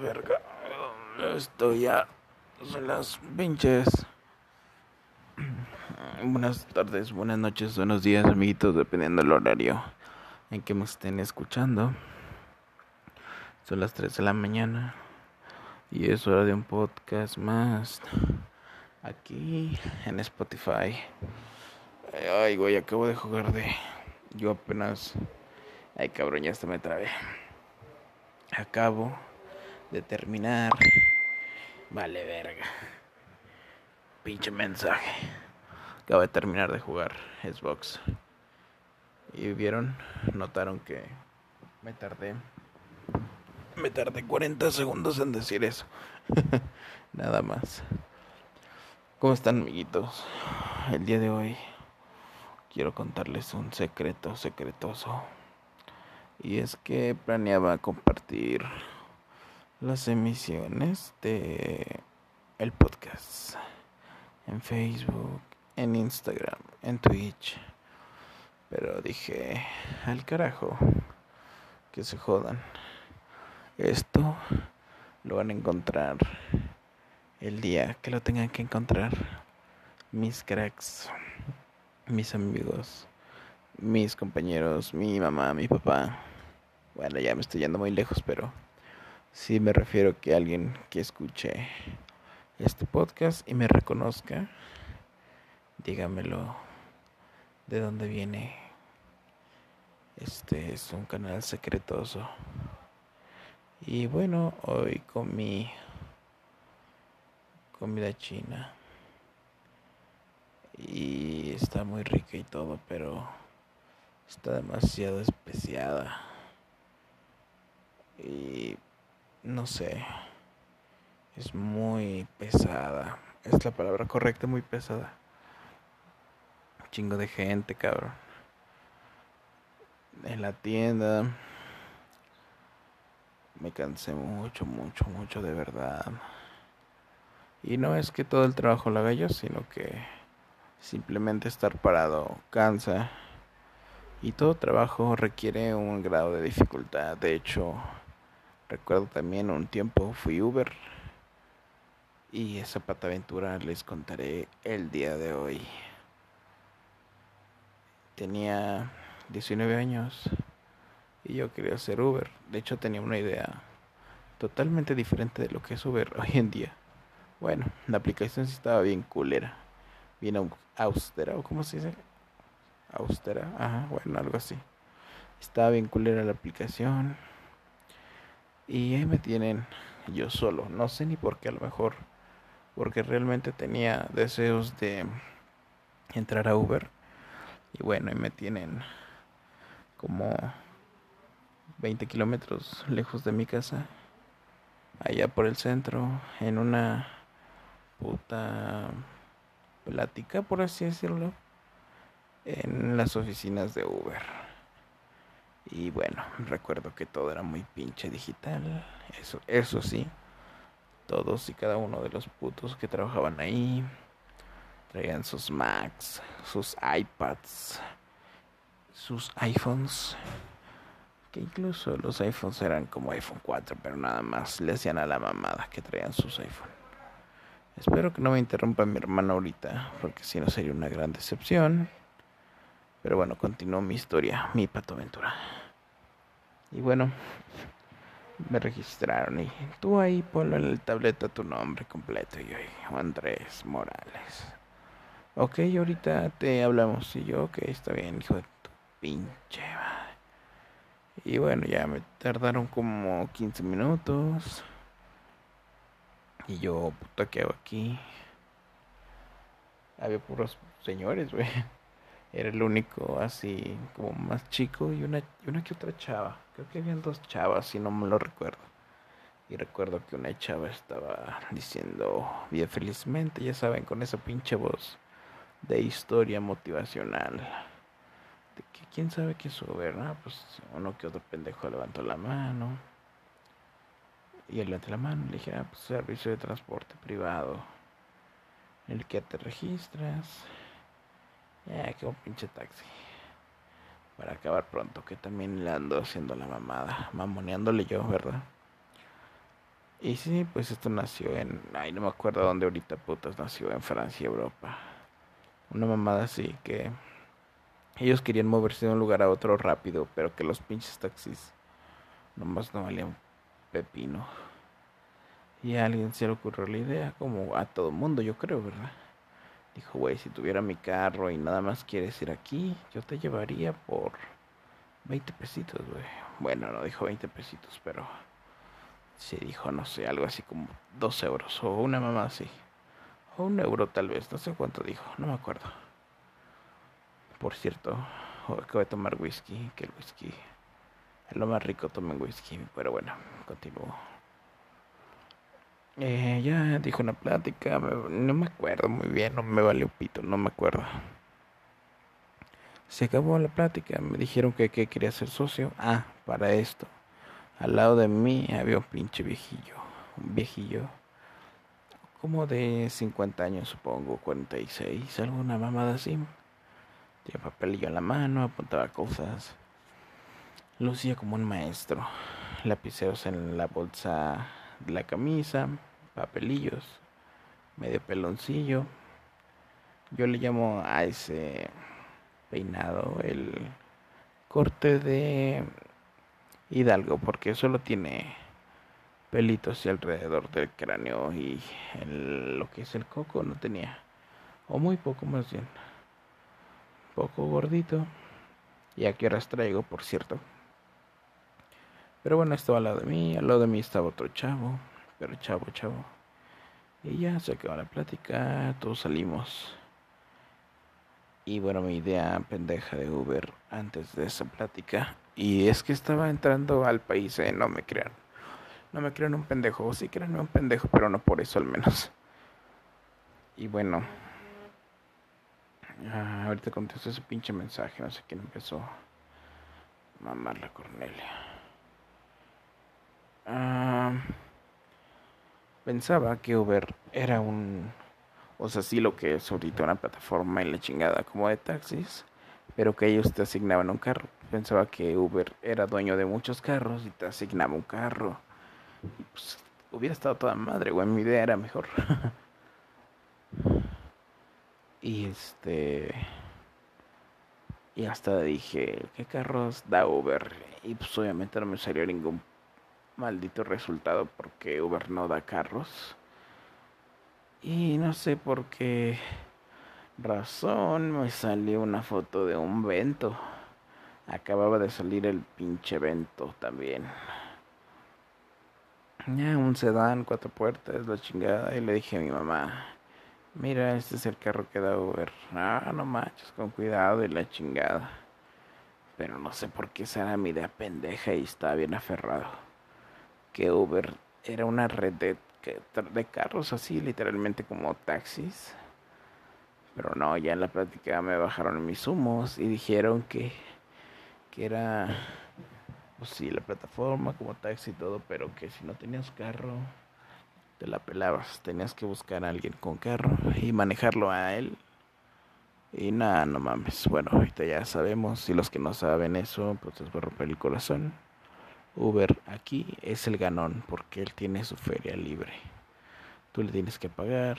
verga. Estoy ya. Son las pinches. Buenas tardes, buenas noches, buenos días, amiguitos, dependiendo del horario en que me estén escuchando. Son las 3 de la mañana y es hora de un podcast más aquí en Spotify. Ay, güey, acabo de jugar de. Yo apenas. Ay, cabrón, ya hasta me trabé. Acabo de terminar. Vale, verga. Pinche mensaje. Acabo de terminar de jugar Xbox. Y vieron, notaron que me tardé. Me tardé 40 segundos en decir eso. Nada más. ¿Cómo están, amiguitos? El día de hoy quiero contarles un secreto secretoso. Y es que planeaba compartir las emisiones de el podcast en Facebook, en Instagram, en Twitch. Pero dije, al carajo, que se jodan. Esto lo van a encontrar el día que lo tengan que encontrar. Mis cracks, mis amigos, mis compañeros, mi mamá, mi papá. Bueno, ya me estoy yendo muy lejos, pero sí me refiero que alguien que escuche este podcast y me reconozca, dígamelo de dónde viene. Este es un canal secretoso. Y bueno, hoy comí comida china. Y está muy rica y todo, pero está demasiado especiada. Y no sé, es muy pesada. Es la palabra correcta, muy pesada. chingo de gente, cabrón. En la tienda. Me cansé mucho, mucho, mucho de verdad. Y no es que todo el trabajo lo haga yo, sino que simplemente estar parado cansa. Y todo trabajo requiere un grado de dificultad. De hecho, recuerdo también un tiempo fui Uber. Y esa pataventura les contaré el día de hoy. Tenía 19 años y yo quería ser Uber. De hecho, tenía una idea totalmente diferente de lo que es Uber hoy en día. Bueno, la aplicación sí estaba bien culera. Bien austera, o cómo se dice. Austera, ajá, bueno, algo así. Estaba bien culera la aplicación. Y ahí me tienen yo solo. No sé ni por qué, a lo mejor. Porque realmente tenía deseos de entrar a Uber. Y bueno, ahí me tienen como 20 kilómetros lejos de mi casa. Allá por el centro, en una puta plática, por así decirlo, en las oficinas de Uber. Y bueno, recuerdo que todo era muy pinche digital. Eso, eso sí, todos y cada uno de los putos que trabajaban ahí traían sus Macs, sus iPads, sus iPhones. Que incluso los iPhones eran como iPhone 4, pero nada más le hacían a la mamada que traían sus iPhones. Espero que no me interrumpa mi hermano ahorita, porque si no sería una gran decepción. Pero bueno, continúo mi historia, mi pato aventura. Y bueno, me registraron y tú ahí ponlo en el tableta tu nombre completo y yo, Andrés Morales. Ok, ahorita te hablamos y yo, ok, está bien, hijo de tu pinche madre. Y bueno, ya me tardaron como 15 minutos. Y yo, puta, ¿qué hago aquí? Había puros señores, güey. Era el único así como más chico y una, y una que otra chava. Creo que habían dos chavas, si no me lo recuerdo. Y recuerdo que una chava estaba diciendo bien felizmente, ya saben, con esa pinche voz de historia motivacional. De que quién sabe qué sube, ¿no? Pues uno que otro pendejo levantó la mano y él levanté la mano le dije, ah, pues servicio de transporte privado. El que te registras. Ya, que un pinche taxi. Para acabar pronto, que también le ando haciendo la mamada. Mamoneándole yo, ¿verdad? Y sí, pues esto nació en. Ay, no me acuerdo dónde ahorita putas nació, en Francia, Europa. Una mamada así que. Ellos querían moverse de un lugar a otro rápido, pero que los pinches taxis nomás no valían pepino. Y a alguien se le ocurrió la idea, como a todo mundo, yo creo, ¿verdad? Dijo, güey, si tuviera mi carro y nada más quieres ir aquí, yo te llevaría por 20 pesitos, güey. Bueno, no dijo 20 pesitos, pero se dijo, no sé, algo así como 2 euros o una mamá así. O un euro tal vez, no sé cuánto dijo, no me acuerdo. Por cierto, acabo de tomar whisky, que el whisky es lo más rico, tomen whisky, pero bueno, continúo. Eh, ya dijo una plática, no me acuerdo muy bien, no me valió pito, no me acuerdo. Se acabó la plática, me dijeron que, que quería ser socio. Ah, para esto. Al lado de mí había un pinche viejillo, un viejillo, como de 50 años supongo, 46, alguna mamada así. Tenía papelillo en la mano, apuntaba cosas. Lucía como un maestro. Lapiceros en la bolsa de la camisa, papelillos, medio peloncillo. Yo le llamo a ese peinado el corte de Hidalgo porque solo tiene pelitos alrededor del cráneo y lo que es el coco no tenía o muy poco más bien. Poco gordito. Y aquí horas traigo por cierto pero bueno estaba al lado de mí al lado de mí estaba otro chavo pero chavo chavo y ya se acabó la plática todos salimos y bueno, mi idea pendeja de Uber antes de esa plática. Y es que estaba entrando al país, ¿eh? no me crean. No me crean un pendejo. O sí crean un pendejo, pero no por eso al menos. Y bueno. Ah, ahorita contesto ese pinche mensaje. No sé quién empezó. Mamar la Cornelia. Ah, pensaba que Uber era un o sea, sí lo que es ahorita una plataforma en la chingada como de taxis, pero que ellos te asignaban un carro. Pensaba que Uber era dueño de muchos carros y te asignaba un carro. Y pues hubiera estado toda madre, güey, mi idea era mejor. y este... Y hasta dije, ¿qué carros da Uber? Y pues obviamente no me salió ningún maldito resultado porque Uber no da carros. Y no sé por qué razón me salió una foto de un vento. Acababa de salir el pinche vento también. Ya, un sedán, cuatro puertas, la chingada. Y le dije a mi mamá, mira, este es el carro que da Uber. Ah, no manches, con cuidado y la chingada. Pero no sé por qué será mi idea pendeja y estaba bien aferrado. Que Uber era una red de de carros así, literalmente como taxis. Pero no, ya en la práctica me bajaron mis humos y dijeron que, que era, pues sí, la plataforma como taxi y todo, pero que si no tenías carro, te la pelabas. Tenías que buscar a alguien con carro y manejarlo a él. Y nada, no mames. Bueno, ahorita ya sabemos. Y los que no saben eso, pues les voy a romper el corazón. Uber aquí es el ganón porque él tiene su feria libre. Tú le tienes que pagar,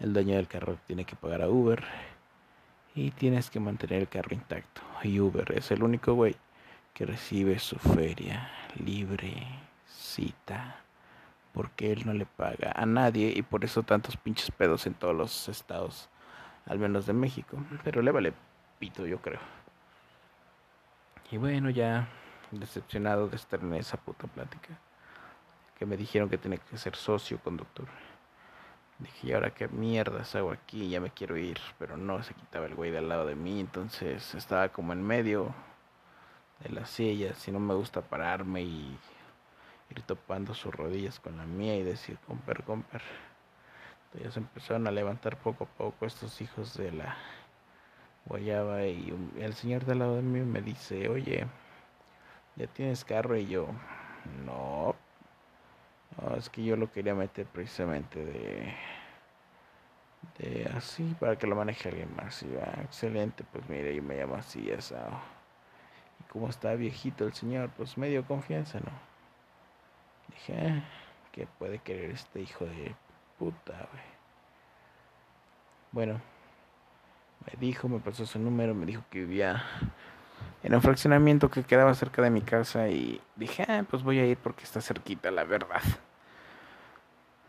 el dueño del carro tiene que pagar a Uber y tienes que mantener el carro intacto. Y Uber es el único güey que recibe su feria libre, cita, porque él no le paga a nadie y por eso tantos pinches pedos en todos los estados, al menos de México. Pero le vale pito, yo creo. Y bueno, ya decepcionado de estar en esa puta plática. Que me dijeron que tenía que ser socio conductor. Dije, ¿y ahora qué mierdas hago aquí? Ya me quiero ir. Pero no se quitaba el güey de al lado de mí. Entonces estaba como en medio de la silla. Si no me gusta pararme y ir topando sus rodillas con la mía y decir, comper, comper. Entonces empezaron a levantar poco a poco estos hijos de la guayaba. Y el señor de lado de mí me dice, oye, ¿ya tienes carro? Y yo, no. No, es que yo lo quería meter precisamente de, de así, para que lo maneje alguien más. Y va, excelente, pues mire, yo me llamo así, esa. Y como está viejito el señor, pues medio confianza, ¿no? Dije, ah, ¿Qué puede querer este hijo de puta, güey? Bueno, me dijo, me pasó su número, me dijo que vivía en un fraccionamiento que quedaba cerca de mi casa y dije, ah, pues voy a ir porque está cerquita, la verdad.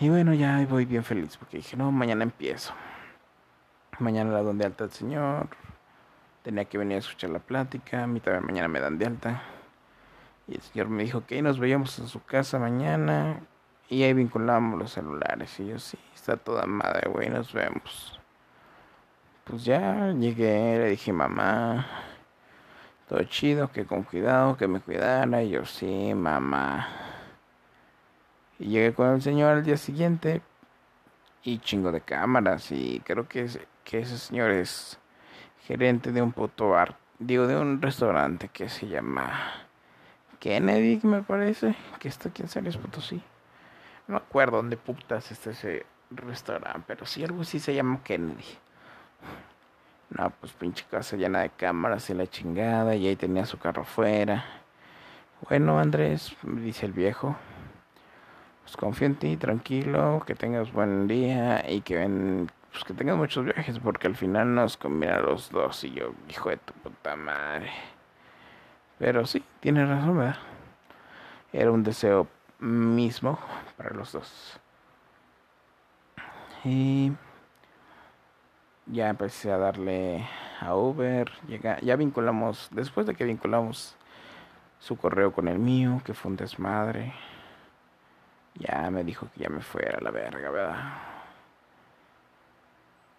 Y bueno, ya voy bien feliz porque dije, no, mañana empiezo. Mañana la don de alta el señor. Tenía que venir a escuchar la plática. A mí también mañana me dan de alta. Y el señor me dijo que nos veíamos en su casa mañana. Y ahí vinculamos los celulares. Y yo, sí, está toda madre, güey, nos vemos. Pues ya llegué, le dije, mamá, todo chido, que con cuidado, que me cuidara. Y yo, sí, mamá. Y llegué con el señor al día siguiente. Y chingo de cámaras. Y creo que, que ese señor es gerente de un puto bar. Digo, de un restaurante que se llama Kennedy, me parece. Que está aquí en San Luis Potosí. No me acuerdo dónde putas está ese restaurante. Pero sí, algo así se llama Kennedy. No, pues pinche casa llena de cámaras y la chingada. Y ahí tenía su carro afuera. Bueno, Andrés, dice el viejo. Pues confío en ti, tranquilo, que tengas buen día y que ven, pues que tengas muchos viajes, porque al final nos conviene a los dos. Y yo, hijo de tu puta madre. Pero sí, tienes razón, ¿verdad? Era un deseo mismo para los dos. Y ya empecé a darle a Uber, llega, ya vinculamos, después de que vinculamos su correo con el mío, que fue un desmadre, ya me dijo que ya me fuera a la verga, ¿verdad?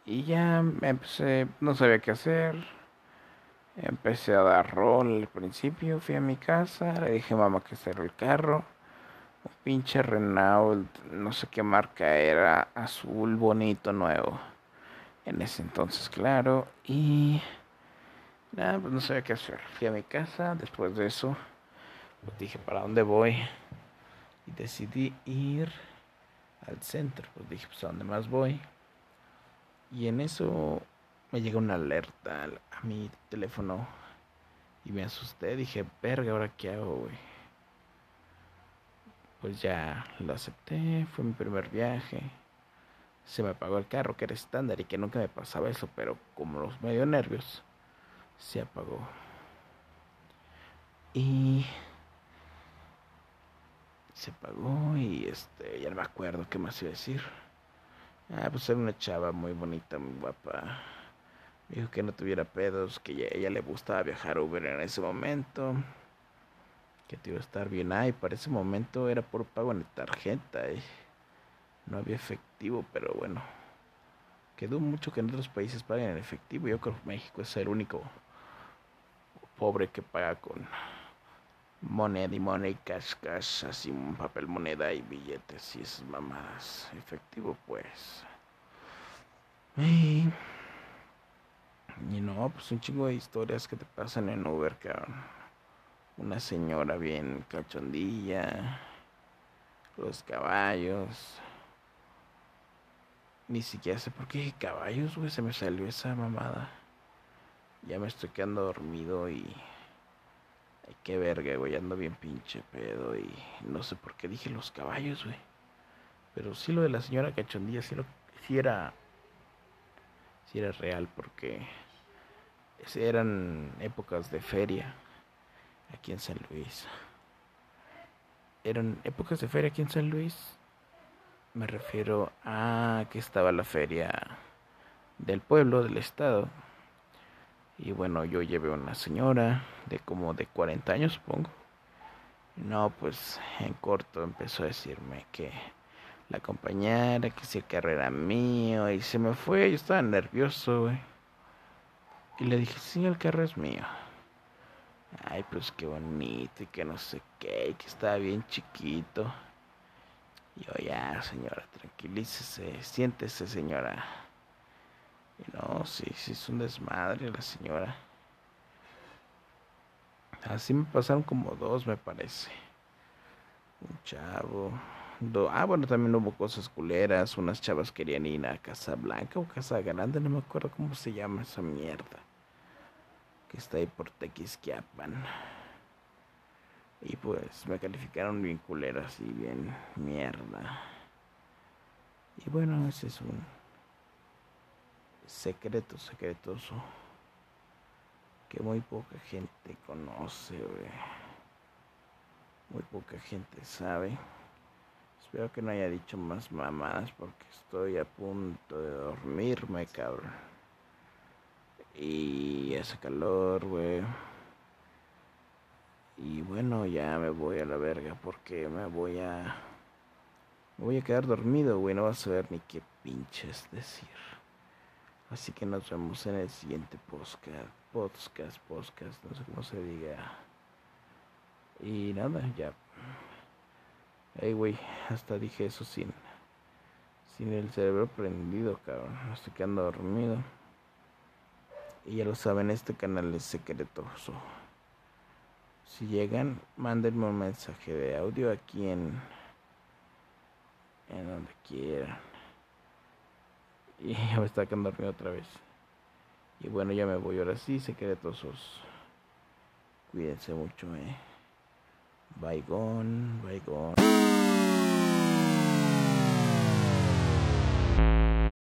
Y ya empecé, no sabía qué hacer, empecé a dar rol al principio, fui a mi casa, le dije mamá que cerró el carro, un pinche Renault, no sé qué marca era, azul bonito nuevo en ese entonces, claro. Y nada, pues no sabía qué hacer. Fui a mi casa, después de eso, pues dije, ¿para dónde voy? Y decidí ir al centro. Pues dije, pues a dónde más voy. Y en eso me llega una alerta a mi teléfono. Y me asusté, dije, verga, ¿ahora qué hago, güey? Pues ya lo acepté, fue mi primer viaje se me apagó el carro, que era estándar y que nunca me pasaba eso, pero como los medio nervios, se apagó. Y se apagó y este, ya no me acuerdo qué más iba a decir. Ah, pues era una chava muy bonita, muy guapa. Me dijo que no tuviera pedos, que a ella le gustaba viajar Uber en ese momento. Que te iba a estar bien. Ay, para ese momento era por pago en tarjeta. Eh. No había efectivo, pero bueno. Quedó mucho que en otros países paguen en efectivo. Yo creo que México es el único pobre que paga con moneda y moneda y cash, cash, así un papel moneda y billetes y esas mamadas. Efectivo, pues. Y, y no, pues un chingo de historias que te pasan en Uber, cabrón. Una señora bien cachondilla, los caballos ni siquiera sé por qué caballos, güey. Se me salió esa mamada. Ya me estoy quedando dormido y. Ay, qué verga, güey. Ando bien pinche pedo y no sé por qué dije los caballos, güey. Pero sí lo de la señora cachondilla, sí, lo, sí era. Sí era real porque. Eran épocas de feria aquí en San Luis. Eran épocas de feria aquí en San Luis me refiero a que estaba la feria del pueblo, del estado. Y bueno, yo llevé una señora de como de 40 años, supongo. No, pues en corto empezó a decirme que la acompañara, que si el carro era mío, y se me fue, yo estaba nervioso, güey. Y le dije, sí, el carro es mío. Ay, pues qué bonito, y que no sé qué, que estaba bien chiquito. Yo ya, señora, tranquilícese, siéntese, señora. Y no, sí, sí es un desmadre la señora. Así me pasaron como dos, me parece. Un chavo. ah, bueno, también hubo cosas culeras. Unas chavas querían ir a Casa Blanca o Casa Grande, no me acuerdo cómo se llama esa mierda. Que está ahí por Tequisquiapan. Y pues me calificaron bien culera, así bien mierda. Y bueno, ese es un secreto secretoso que muy poca gente conoce, Muy poca gente sabe. Espero que no haya dicho más mamadas porque estoy a punto de dormirme, cabrón. Y hace calor, güey. Y bueno, ya me voy a la verga porque me voy a... Me voy a quedar dormido, güey. No vas a ver ni qué pinches decir. Así que nos vemos en el siguiente podcast. Podcast, podcast, no sé cómo se diga. Y nada, ya. Ey, güey, hasta dije eso sin, sin el cerebro prendido, cabrón. estoy quedando dormido. Y ya lo saben, este canal es secretoso. Si llegan, mándenme un mensaje de audio aquí en, en donde quieran. Y ya me está quedando dormido otra vez. Y bueno, ya me voy ahora sí, secretosos. Cuídense mucho, eh. Bye gone, bye gone.